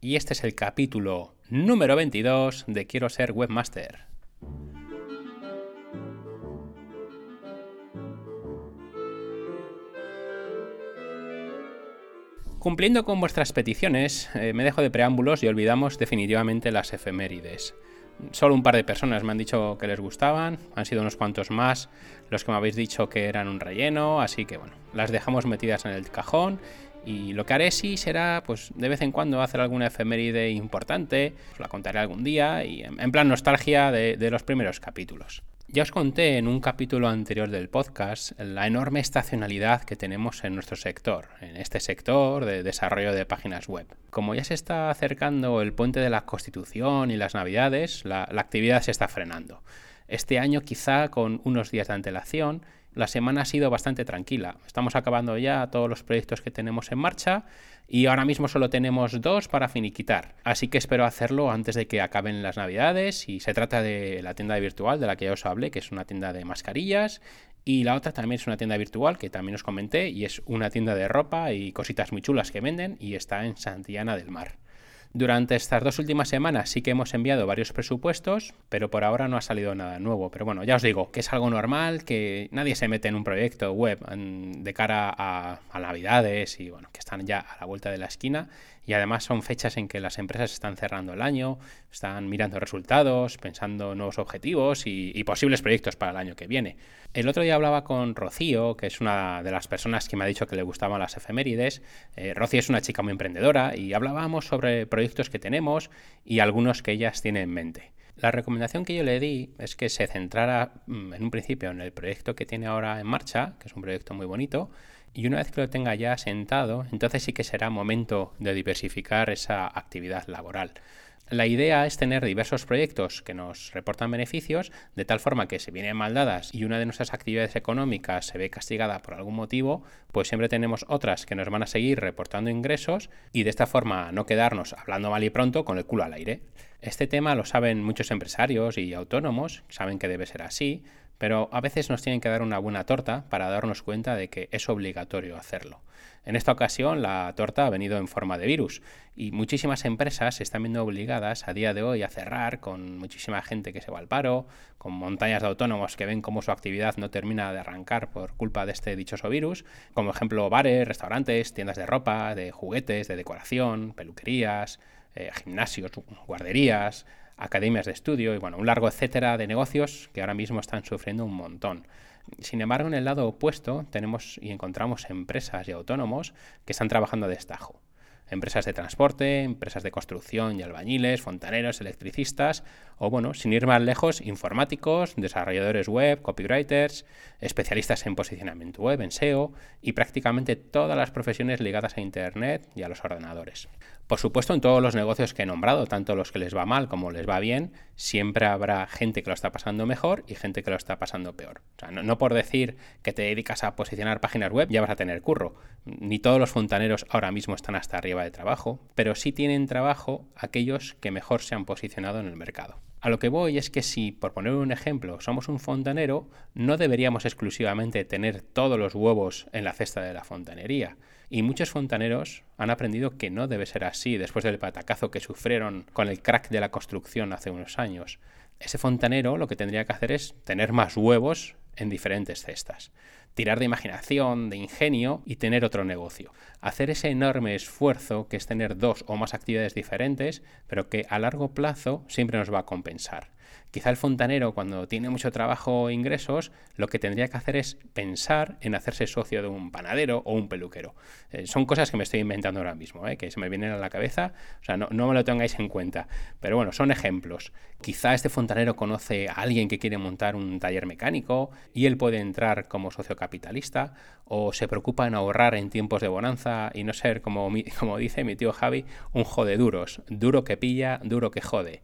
y este es el capítulo número 22 de Quiero ser webmaster. Cumpliendo con vuestras peticiones, eh, me dejo de preámbulos y olvidamos definitivamente las efemérides. Solo un par de personas me han dicho que les gustaban, han sido unos cuantos más los que me habéis dicho que eran un relleno, así que bueno, las dejamos metidas en el cajón y lo que haré sí será, pues de vez en cuando hacer alguna efeméride importante, os la contaré algún día y en plan nostalgia de los primeros capítulos. Ya os conté en un capítulo anterior del podcast la enorme estacionalidad que tenemos en nuestro sector, en este sector de desarrollo de páginas web. Como ya se está acercando el puente de la Constitución y las Navidades, la, actividad se está frenando. Este año quizá con unos días de antelación, la semana ha sido bastante tranquila. Estamos acabando ya todos los proyectos que tenemos en marcha y ahora mismo solo tenemos dos para finiquitar. Así que espero hacerlo antes de que acaben las navidades y se trata de la tienda virtual de la que ya os hablé, que es una tienda de mascarillas y la otra también es una tienda virtual que también os comenté y es una tienda de ropa y cositas muy chulas que venden y está en Santillana del Mar. Durante estas dos últimas semanas sí que hemos enviado varios presupuestos, pero por ahora no ha salido nada nuevo. Pero bueno, ya os digo que es algo normal, que nadie se mete en un proyecto web de cara a, a Navidades y bueno, que están ya a la vuelta de la esquina y además son fechas en que las empresas están cerrando el año, están mirando resultados, pensando nuevos objetivos y, posibles proyectos para el año que viene. El otro día hablaba con Rocío, que es una de las personas que me ha dicho que le gustaban las efemérides. Eh, Rocío es una chica muy emprendedora y hablábamos sobre proyectos que tenemos y algunos que ellas tienen en mente. La recomendación que yo le di es que se centrara mm, en un principio en el proyecto que tiene ahora en marcha, que es un proyecto muy bonito, y una vez que lo tenga ya sentado, entonces sí que será momento de diversificar esa actividad laboral. La idea es tener diversos proyectos que nos reportan beneficios, de tal forma que si vienen mal dadas y una de nuestras actividades económicas se ve castigada por algún motivo, pues siempre tenemos otras que nos van a seguir reportando ingresos y de esta forma no quedarnos hablando mal y pronto con el culo al aire. Este tema lo saben muchos empresarios y autónomos, saben que debe ser así, pero a veces nos tienen que dar una buena torta para darnos cuenta de que es obligatorio hacerlo. En esta ocasión la torta ha venido en forma de virus y muchísimas empresas se están viendo obligadas a día de hoy a cerrar con muchísima gente que se va al paro, con montañas de autónomos que ven cómo su actividad no termina de arrancar por culpa de este dichoso virus, como ejemplo bares, restaurantes, tiendas de ropa, de juguetes, de decoración, peluquerías, eh, gimnasios, guarderías, academias de estudio y bueno, un largo etcétera de negocios que ahora mismo están sufriendo un montón. Sin embargo, en el lado opuesto tenemos y encontramos empresas y autónomos que están trabajando de estajo empresas de transporte, empresas de construcción y albañiles, fontaneros, electricistas, o bueno, sin ir más lejos, informáticos, desarrolladores web, copywriters, especialistas en posicionamiento web, en SEO, y prácticamente todas las profesiones ligadas a Internet y a los ordenadores. Por supuesto, en todos los negocios que he nombrado, tanto los que les va mal como les va bien, siempre habrá gente que lo está pasando mejor y gente que lo está pasando peor. O sea, no, no por decir que te dedicas a posicionar páginas web ya vas a tener curro. Ni todos los fontaneros ahora mismo están hasta arriba de trabajo, pero sí tienen trabajo aquellos que mejor se han posicionado en el mercado. A lo que voy es que si, por poner un ejemplo, somos un fontanero, no deberíamos exclusivamente tener todos los huevos en la cesta de la fontanería. Y muchos fontaneros han aprendido que no debe ser así después del patacazo que sufrieron con el crack de la construcción hace unos años. Ese fontanero lo que tendría que hacer es tener más huevos en diferentes cestas tirar de imaginación, de ingenio y tener otro negocio. Hacer ese enorme esfuerzo que es tener dos o más actividades diferentes, pero que a largo plazo siempre nos va a compensar. Quizá el fontanero, cuando tiene mucho trabajo e ingresos, lo que tendría que hacer es pensar en hacerse socio de un panadero o un peluquero. Eh, son cosas que me estoy inventando ahora mismo, eh, que se me vienen a la cabeza, o sea, no, no, me lo tengáis en cuenta. Pero bueno, son ejemplos. Quizá este fontanero conoce a alguien que quiere montar un taller mecánico y él puede entrar como socio capitalista, o se preocupa en ahorrar en tiempos de bonanza y no ser, como, como dice mi tío Javi, un jode duros, duro que pilla, duro que jode.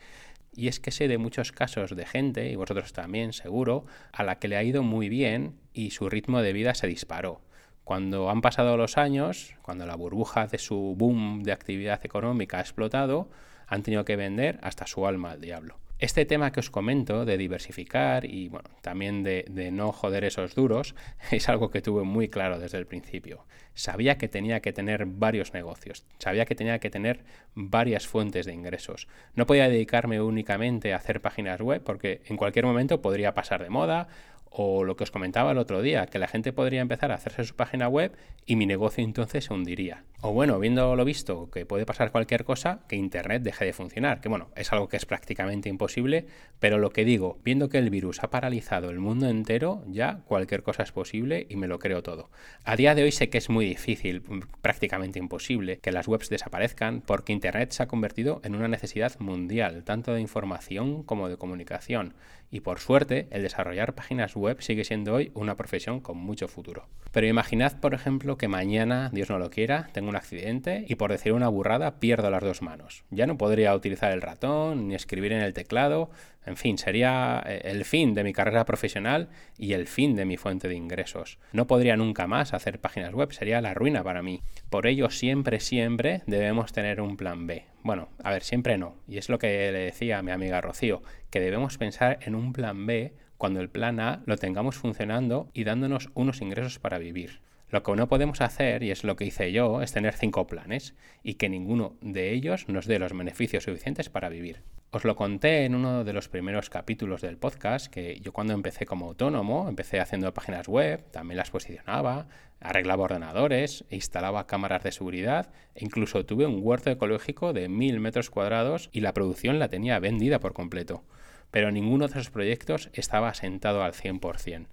Y es que sé de muchos casos de gente, y vosotros también seguro, a la que le ha ido muy bien y su ritmo de vida se disparó. Cuando han pasado los años, cuando la burbuja de su boom de actividad económica ha explotado, han tenido que vender hasta su alma al diablo. Este tema que os comento de diversificar y bueno, también de, de, no joder esos duros es algo que tuve muy claro desde el principio. Sabía que tenía que tener varios negocios, sabía que tenía que tener varias fuentes de ingresos. No podía dedicarme únicamente a hacer páginas web porque en cualquier momento podría pasar de moda o lo que os comentaba el otro día, que la gente podría empezar a hacerse su página web y mi negocio entonces se hundiría. O bueno, viendo lo visto, que puede pasar cualquier cosa, que Internet deje de funcionar, que bueno, es algo que es prácticamente imposible, pero lo que digo, viendo que el virus ha paralizado el mundo entero, ya cualquier cosa es posible y me lo creo todo. A día de hoy sé que es muy difícil, prácticamente imposible, que las webs desaparezcan porque Internet se ha convertido en una necesidad mundial, tanto de información como de comunicación. Y por suerte, el desarrollar páginas web sigue siendo hoy una profesión con mucho futuro. Pero imaginad, por ejemplo, que mañana, Dios no lo quiera, tengo un accidente y por decir una burrada pierdo las dos manos. Ya no podría utilizar el ratón ni escribir en el teclado. En fin, sería eh, el fin de mi carrera profesional y el fin de mi fuente de ingresos. No podría nunca más hacer páginas web, sería la ruina para mí. Por ello, siempre, siempre debemos tener un plan B. Bueno, a ver, siempre no. Y es lo que le decía a mi amiga Rocío, que debemos pensar en un plan B cuando el plan A lo tengamos funcionando y dándonos unos ingresos para vivir. Lo que no podemos hacer, y es lo que hice yo, es tener cinco planes y que ninguno de ellos nos dé los beneficios suficientes para vivir. Os lo conté en uno de los primeros capítulos del podcast, que yo cuando empecé como autónomo, empecé haciendo páginas web, también las posicionaba, arreglaba ordenadores, instalaba cámaras de seguridad e incluso tuve un huerto ecológico de mil metros cuadrados y la producción la tenía vendida por completo. Pero ninguno de esos proyectos estaba asentado al 100%.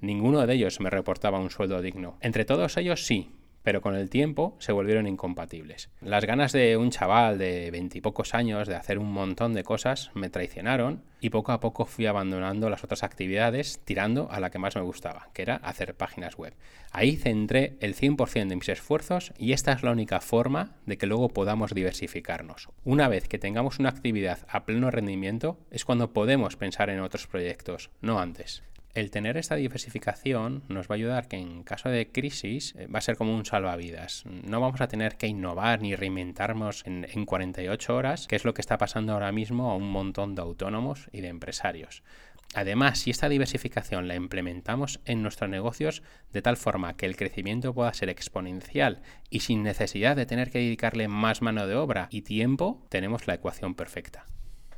Ninguno de ellos me reportaba un sueldo digno. Entre todos ellos sí, pero con el tiempo se volvieron incompatibles. Las ganas de un chaval de veintipocos años de hacer un montón de cosas me traicionaron y poco a poco fui abandonando las otras actividades tirando a la que más me gustaba, que era hacer páginas web. Ahí centré el 100% de mis esfuerzos y esta es la única forma de que luego podamos diversificarnos. Una vez que tengamos una actividad a pleno rendimiento es cuando podemos pensar en otros proyectos, no antes el tener esta diversificación nos va a ayudar que en caso de crisis eh, va a ser como un salvavidas. No vamos a tener que innovar ni reinventarnos en, en 48 horas, que es lo que está pasando ahora mismo a un montón de autónomos y de empresarios. Además, si esta diversificación la implementamos en nuestros negocios de tal forma que el crecimiento pueda ser exponencial y sin necesidad de tener que dedicarle más mano de obra y tiempo, tenemos la ecuación perfecta.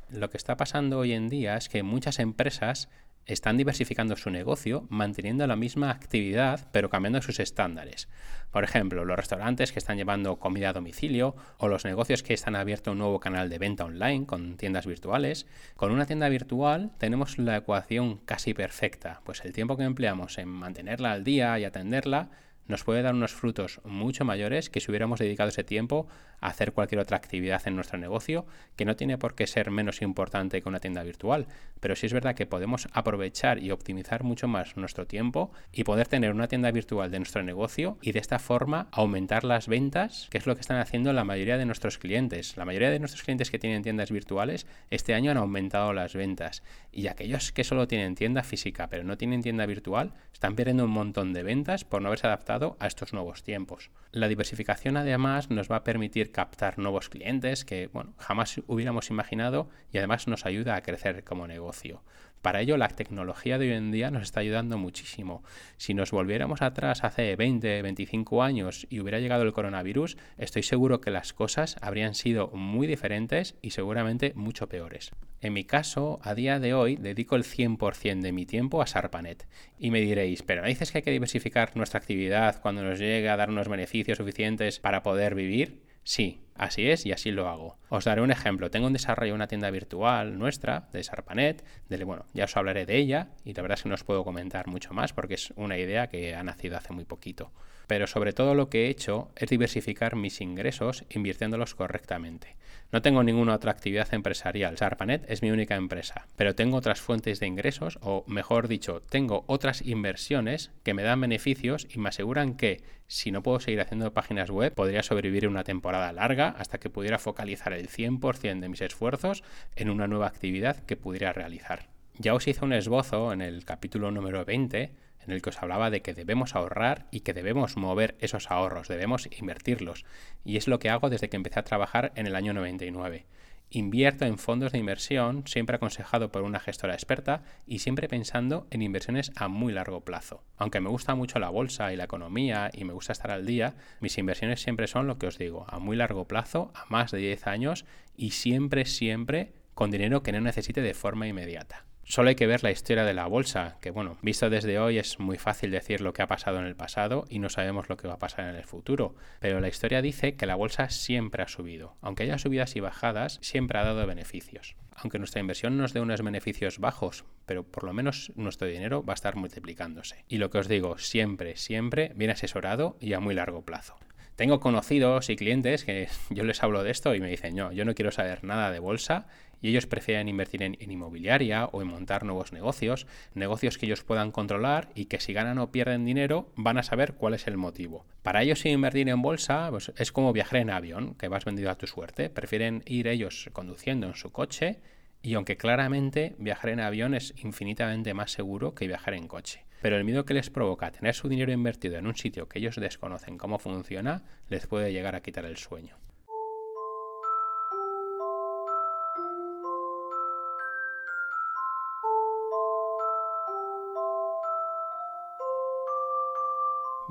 Lo que está pasando hoy en día es que muchas empresas están diversificando su negocio manteniendo la misma actividad pero cambiando sus estándares. Por ejemplo, los restaurantes que están llevando comida a domicilio o los negocios que están abierto un nuevo canal de venta online con tiendas virtuales. Con una tienda virtual tenemos la ecuación casi perfecta, pues el tiempo que empleamos en mantenerla al día y atenderla nos puede dar unos frutos mucho mayores que si hubiéramos dedicado ese tiempo a hacer cualquier otra actividad en nuestro negocio, que no tiene por qué ser menos importante que una tienda virtual, pero sí es verdad que podemos aprovechar y optimizar mucho más nuestro tiempo y poder tener una tienda virtual de nuestro negocio y de esta forma aumentar las ventas, que es lo que están haciendo la mayoría de nuestros clientes. La mayoría de nuestros clientes que tienen tiendas virtuales este año han aumentado las ventas y aquellos que solo tienen tienda física pero no tienen tienda virtual están perdiendo un montón de ventas por no haberse adaptado a estos nuevos tiempos. La diversificación además nos va a permitir captar nuevos clientes que bueno, jamás hubiéramos imaginado y además nos ayuda a crecer como negocio. Para ello la tecnología de hoy en día nos está ayudando muchísimo. Si nos volviéramos atrás hace 20, 25 años y hubiera llegado el coronavirus, estoy seguro que las cosas habrían sido muy diferentes y seguramente mucho peores. En mi caso, a día de hoy, dedico el 100% de mi tiempo a Sarpanet. Y me diréis, pero ¿no dices que hay que diversificar nuestra actividad cuando nos llegue a dar unos beneficios suficientes para poder vivir? Sí, Así es y así lo hago. Os daré un ejemplo. Tengo un desarrollo de una tienda virtual nuestra, de Sarpanet. De, bueno, ya os hablaré de ella y la verdad es que no os puedo comentar mucho más porque es una idea que ha nacido hace muy poquito. Pero sobre todo lo que he hecho es diversificar mis ingresos invirtiéndolos correctamente. No tengo ninguna otra actividad empresarial. Sarpanet es mi única empresa, pero tengo otras fuentes de ingresos, o mejor dicho, tengo otras inversiones que me dan beneficios y me aseguran que, si no puedo seguir haciendo páginas web, podría sobrevivir una temporada larga hasta que pudiera focalizar el 100% de mis esfuerzos en una nueva actividad que pudiera realizar. Ya os hice un esbozo en el capítulo número 20 en el que os hablaba de que debemos ahorrar y que debemos mover esos ahorros, debemos invertirlos. Y es lo que hago desde que empecé a trabajar en el año 99. Invierto en fondos de inversión, siempre aconsejado por una gestora experta y siempre pensando en inversiones a muy largo plazo. Aunque me gusta mucho la bolsa y la economía y me gusta estar al día, mis inversiones siempre son lo que os digo, a muy largo plazo, a más de 10 años y siempre, siempre con dinero que no necesite de forma inmediata. Solo hay que ver la historia de la bolsa, que bueno, visto desde hoy es muy fácil decir lo que ha pasado en el pasado y no sabemos lo que va a pasar en el futuro, pero la historia dice que la bolsa siempre ha subido. Aunque haya subidas y bajadas, siempre ha dado beneficios. Aunque nuestra inversión nos dé unos beneficios bajos, pero por lo menos nuestro dinero va a estar multiplicándose. Y lo que os digo, siempre, siempre bien asesorado y a muy largo plazo. Tengo conocidos y clientes que yo les hablo de esto y me dicen, no, yo no quiero saber nada de bolsa y ellos prefieren invertir en, inmobiliaria o en montar nuevos negocios, negocios que ellos puedan controlar y que si ganan o pierden dinero van a saber cuál es el motivo. Para ellos invertir en bolsa pues, es como viajar en avión, que vas vendido a tu suerte. Prefieren ir ellos conduciendo en su coche y aunque claramente viajar en avión es infinitamente más seguro que viajar en coche. Pero el miedo que les provoca tener su dinero invertido en un sitio que ellos desconocen cómo funciona les puede llegar a quitar el sueño.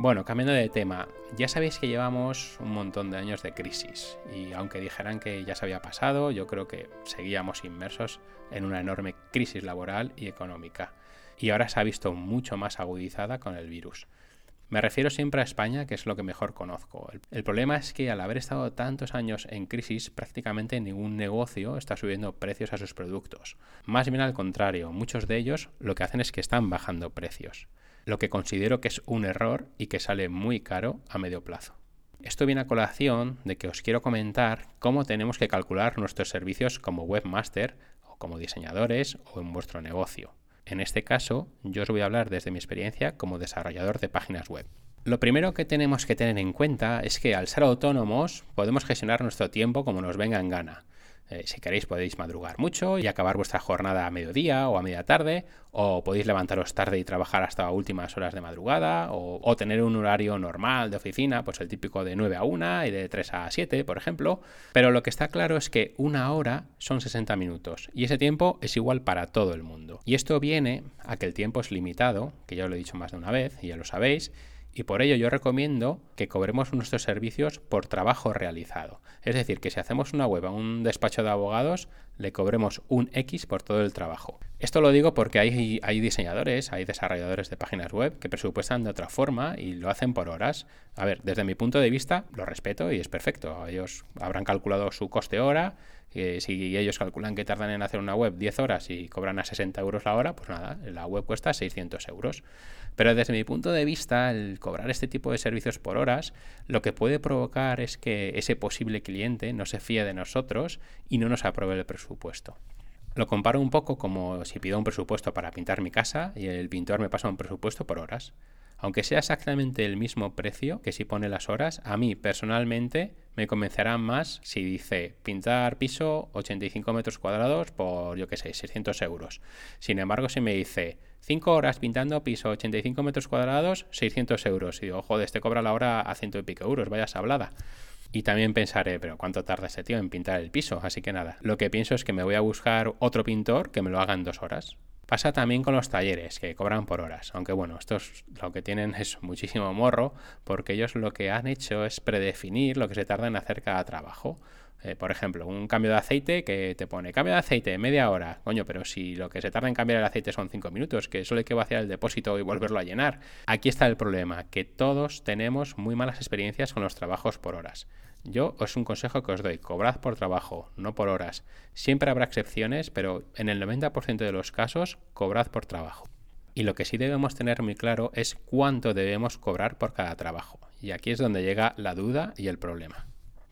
Bueno, cambiando de tema, ya sabéis que llevamos un montón de años de crisis y aunque dijeran que ya se había pasado, yo creo que seguíamos inmersos en una enorme crisis laboral y económica y ahora se ha visto mucho más agudizada con el virus. Me refiero siempre a España, que es lo que mejor conozco. El, problema es que al haber estado tantos años en crisis, prácticamente ningún negocio está subiendo precios a sus productos. Más bien al contrario, muchos de ellos lo que hacen es que están bajando precios lo que considero que es un error y que sale muy caro a medio plazo. Esto viene a colación de que os quiero comentar cómo tenemos que calcular nuestros servicios como webmaster o como diseñadores o en vuestro negocio. En este caso, yo os voy a hablar desde mi experiencia como desarrollador de páginas web. Lo primero que tenemos que tener en cuenta es que al ser autónomos podemos gestionar nuestro tiempo como nos venga en gana. Eh, si queréis podéis madrugar mucho y acabar vuestra jornada a mediodía o a media tarde, o podéis levantaros tarde y trabajar hasta últimas horas de madrugada, o, tener un horario normal de oficina, pues el típico de 9 a 1 y de 3 a 7, por ejemplo. Pero lo que está claro es que una hora son 60 minutos y ese tiempo es igual para todo el mundo. Y esto viene a que el tiempo es limitado, que ya os lo he dicho más de una vez y ya lo sabéis, y por ello yo recomiendo que cobremos nuestros servicios por trabajo realizado. Es decir, que si hacemos una web a un despacho de abogados, le cobremos un X por todo el trabajo. Esto lo digo porque hay, hay diseñadores, hay desarrolladores de páginas web que presupuestan de otra forma y lo hacen por horas. A ver, desde mi punto de vista lo respeto y es perfecto. Ellos habrán calculado su coste hora si ellos calculan que tardan en hacer una web 10 horas y cobran a 60 euros la hora, pues nada, la web cuesta 600 euros. Pero desde mi punto de vista, el cobrar este tipo de servicios por horas, lo que puede provocar es que ese posible cliente no se fíe de nosotros y no nos apruebe el presupuesto. Lo comparo un poco como si pido un presupuesto para pintar mi casa y el pintor me pasa un presupuesto por horas. Aunque sea exactamente el mismo precio que si pone las horas, a mí personalmente me convencerá más si dice pintar piso 85 metros cuadrados por, yo qué sé, 600 euros. Sin embargo, si me dice 5 horas pintando piso 85 metros cuadrados, 600 euros. Y digo, joder, este cobra la hora a ciento y pico euros, vaya sablada. Y también pensaré, pero ¿cuánto tarda ese tío en pintar el piso? Así que nada, lo que pienso es que me voy a buscar otro pintor que me lo haga en dos horas. Pasa también con los talleres, que cobran por horas. Aunque bueno, estos lo que tienen es muchísimo morro, porque ellos lo que han hecho es predefinir lo que se tarda en hacer cada trabajo. Eh, por ejemplo, un cambio de aceite que te pone cambio de aceite, media hora. Coño, pero si lo que se tarda en cambiar el aceite son cinco minutos, que solo hay que vaciar el depósito y volverlo a llenar. Aquí está el problema, que todos tenemos muy malas experiencias con los trabajos por horas. Yo es un consejo que os doy, cobrad por trabajo, no por horas. Siempre habrá excepciones, pero en el 90% de los casos, cobrad por trabajo. Y lo que sí debemos tener muy claro es cuánto debemos cobrar por cada trabajo. Y aquí es donde llega la duda y el problema.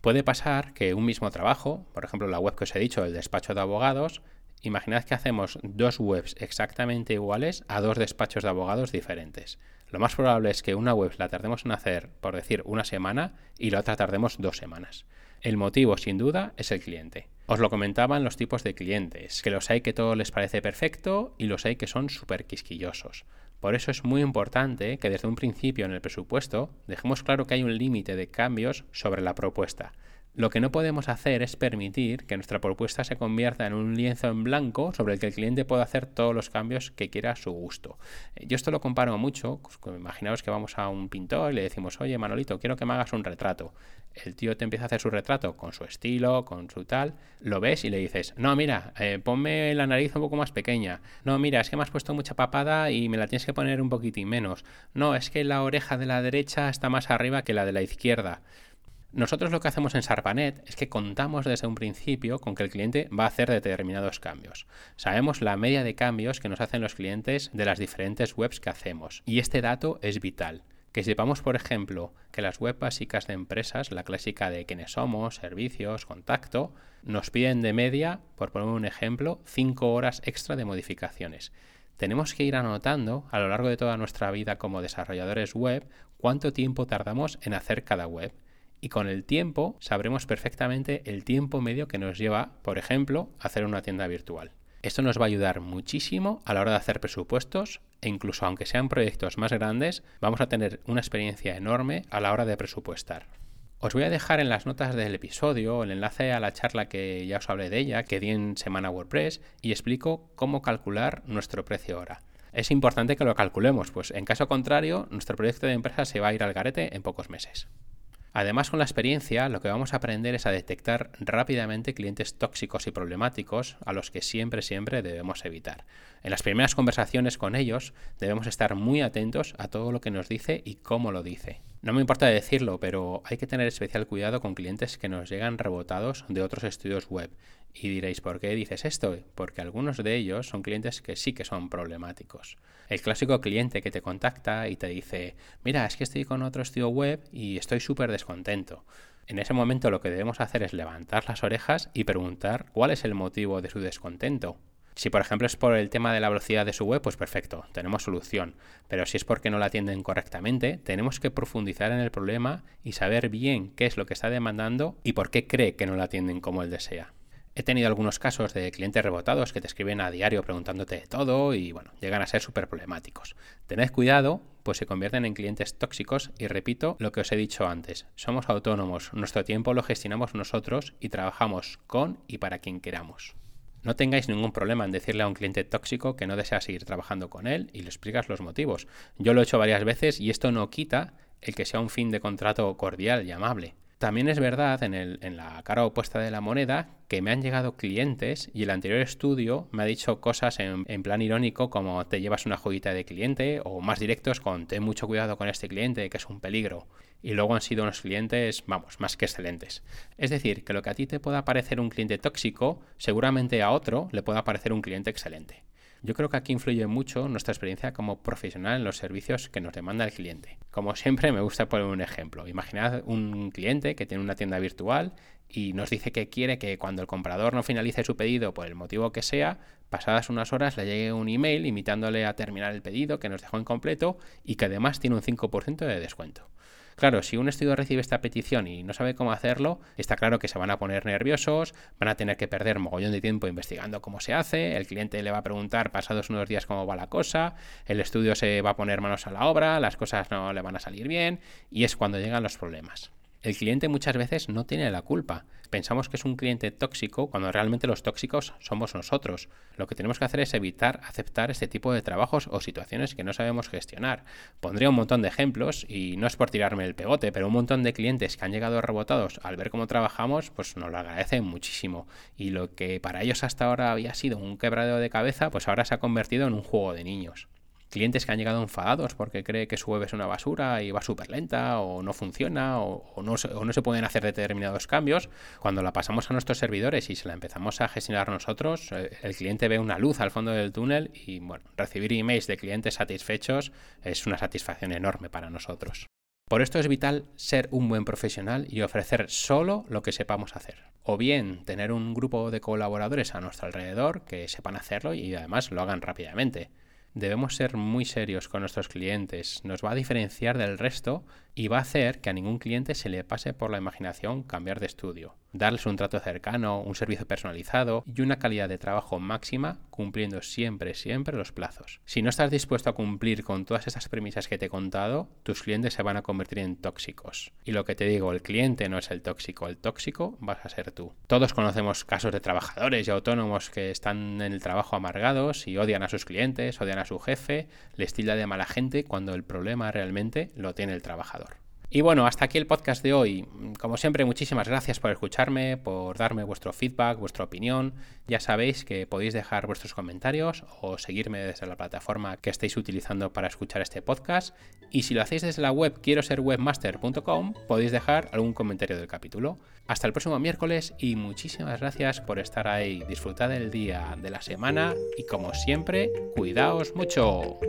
Puede pasar que un mismo trabajo, por ejemplo la web que os he dicho, el despacho de abogados, imaginad que hacemos dos webs exactamente iguales a dos despachos de abogados diferentes. Lo más probable es que una web la tardemos en hacer, por decir, una semana y la otra tardemos dos semanas. El motivo, sin duda, es el cliente. Os lo comentaban los tipos de clientes, que los hay que todo les parece perfecto y los hay que son súper quisquillosos. Por eso es muy importante que desde un principio en el presupuesto dejemos claro que hay un límite de cambios sobre la propuesta. Lo que no podemos hacer es permitir que nuestra propuesta se convierta en un lienzo en blanco sobre el que el cliente pueda hacer todos los cambios que quiera a su gusto. Eh, yo esto lo comparo mucho, pues, imaginaos que vamos a un pintor y le decimos, oye Manolito, quiero que me hagas un retrato. El tío te empieza a hacer su retrato con su estilo, con su tal, lo ves y le dices, no, mira, eh, ponme la nariz un poco más pequeña. No, mira, es que me has puesto mucha papada y me la tienes que poner un poquitín menos. No, es que la oreja de la derecha está más arriba que la de la izquierda. Nosotros lo que hacemos en Sarpanet es que contamos desde un principio con que el cliente va a hacer determinados cambios. Sabemos la media de cambios que nos hacen los clientes de las diferentes webs que hacemos. Y este dato es vital. Que sepamos, por ejemplo, que las web básicas de empresas, la clásica de quiénes somos, servicios, contacto, nos piden de media, por poner un ejemplo, 5 horas extra de modificaciones. Tenemos que ir anotando a lo largo de toda nuestra vida como desarrolladores web cuánto tiempo tardamos en hacer cada web y con el tiempo sabremos perfectamente el tiempo medio que nos lleva, por ejemplo, hacer una tienda virtual. Esto nos va a ayudar muchísimo a la hora de hacer presupuestos e incluso aunque sean proyectos más grandes, vamos a tener una experiencia enorme a la hora de presupuestar. Os voy a dejar en las notas del episodio el enlace a la charla que ya os hablé de ella, que di en Semana WordPress, y explico cómo calcular nuestro precio hora. Es importante que lo calculemos, pues en caso contrario, nuestro proyecto de empresa se va a ir al garete en pocos meses. Además, con la experiencia, lo que vamos a aprender es a detectar rápidamente clientes tóxicos y problemáticos a los que siempre, siempre debemos evitar. En las primeras conversaciones con ellos, debemos estar muy atentos a todo lo que nos dice y cómo lo dice. No me importa decirlo, pero hay que tener especial cuidado con clientes que nos llegan rebotados de otros estudios web y diréis, ¿por qué dices esto? Porque algunos de ellos son clientes que sí que son problemáticos. El clásico cliente que te contacta y te dice, mira, es que estoy con otro estudio web y estoy súper descontento. En ese momento lo que debemos hacer es levantar las orejas y preguntar cuál es el motivo de su descontento. Si por ejemplo es por el tema de la velocidad de su web, pues perfecto, tenemos solución. Pero si es porque no la atienden correctamente, tenemos que profundizar en el problema y saber bien qué es lo que está demandando y por qué cree que no la atienden como él desea. He tenido algunos casos de clientes rebotados que te escriben a diario preguntándote de todo y bueno, llegan a ser súper problemáticos. Tened cuidado, pues se convierten en clientes tóxicos y repito lo que os he dicho antes, somos autónomos, nuestro tiempo lo gestionamos nosotros y trabajamos con y para quien queramos. No tengáis ningún problema en decirle a un cliente tóxico que no desea seguir trabajando con él y le explicas los motivos. Yo lo he hecho varias veces y esto no quita el que sea un fin de contrato cordial y amable. También es verdad, en, la cara opuesta de la moneda, que me han llegado clientes y el anterior estudio me ha dicho cosas en, en, plan irónico como te llevas una joyita de cliente o más directos con ten mucho cuidado con este cliente que es un peligro. Y luego han sido unos clientes, vamos, más que excelentes. Es decir, que lo que a ti te pueda parecer un cliente tóxico, seguramente a otro le pueda parecer un cliente excelente. Yo creo que aquí influye mucho nuestra experiencia como profesional en los servicios que nos demanda el cliente. Como siempre, me gusta poner un ejemplo. Imaginad un cliente que tiene una tienda virtual y nos dice que quiere que cuando el comprador no finalice su pedido por el motivo que sea, pasadas unas horas le llegue un email invitándole a terminar el pedido que nos dejó incompleto y que además tiene un 5% de descuento. Claro, si un estudio recibe esta petición y no sabe cómo hacerlo, está claro que se van a poner nerviosos, van a tener que perder mogollón de tiempo investigando cómo se hace, el cliente le va a preguntar pasados unos días cómo va la cosa, el estudio se va a poner manos a la obra, las cosas no le van a salir bien y es cuando llegan los problemas. El cliente muchas veces no tiene la culpa. Pensamos que es un cliente tóxico cuando realmente los tóxicos somos nosotros. Lo que tenemos que hacer es evitar aceptar este tipo de trabajos o situaciones que no sabemos gestionar. Pondría un montón de ejemplos y no es por tirarme el pegote, pero un montón de clientes que han llegado rebotados al ver cómo trabajamos, pues nos lo agradecen muchísimo. Y lo que para ellos hasta ahora había sido un quebradero de cabeza, pues ahora se ha convertido en un juego de niños. Clientes que han llegado enfadados porque cree que su web es una basura y va súper lenta o no funciona o, no, no, se pueden hacer determinados cambios, cuando la pasamos a nuestros servidores y se la empezamos a gestionar nosotros, eh, el cliente ve una luz al fondo del túnel y bueno, recibir emails de clientes satisfechos es una satisfacción enorme para nosotros. Por esto es vital ser un buen profesional y ofrecer solo lo que sepamos hacer. O bien tener un grupo de colaboradores a nuestro alrededor que sepan hacerlo y además lo hagan rápidamente. Debemos ser muy serios con nuestros clientes, nos va a diferenciar del resto y va a hacer que a ningún cliente se le pase por la imaginación cambiar de estudio darles un trato cercano, un servicio personalizado y una calidad de trabajo máxima cumpliendo siempre, siempre los plazos. Si no estás dispuesto a cumplir con todas estas premisas que te he contado, tus clientes se van a convertir en tóxicos. Y lo que te digo, el cliente no es el tóxico, el tóxico vas a ser tú. Todos conocemos casos de trabajadores y autónomos que están en el trabajo amargados y odian a sus clientes, odian a su jefe, les tilda de mala gente cuando el problema realmente lo tiene el trabajador. Y bueno, hasta aquí el podcast de hoy. Como siempre, muchísimas gracias por escucharme, por darme vuestro feedback, vuestra opinión. Ya sabéis que podéis dejar vuestros comentarios o seguirme desde la plataforma que estéis utilizando para escuchar este podcast. Y si lo hacéis desde la web quiero ser webmaster.com, podéis dejar algún comentario del capítulo. Hasta el próximo miércoles y muchísimas gracias por estar ahí. Disfrutad del día, de la semana y como siempre, cuidaos mucho.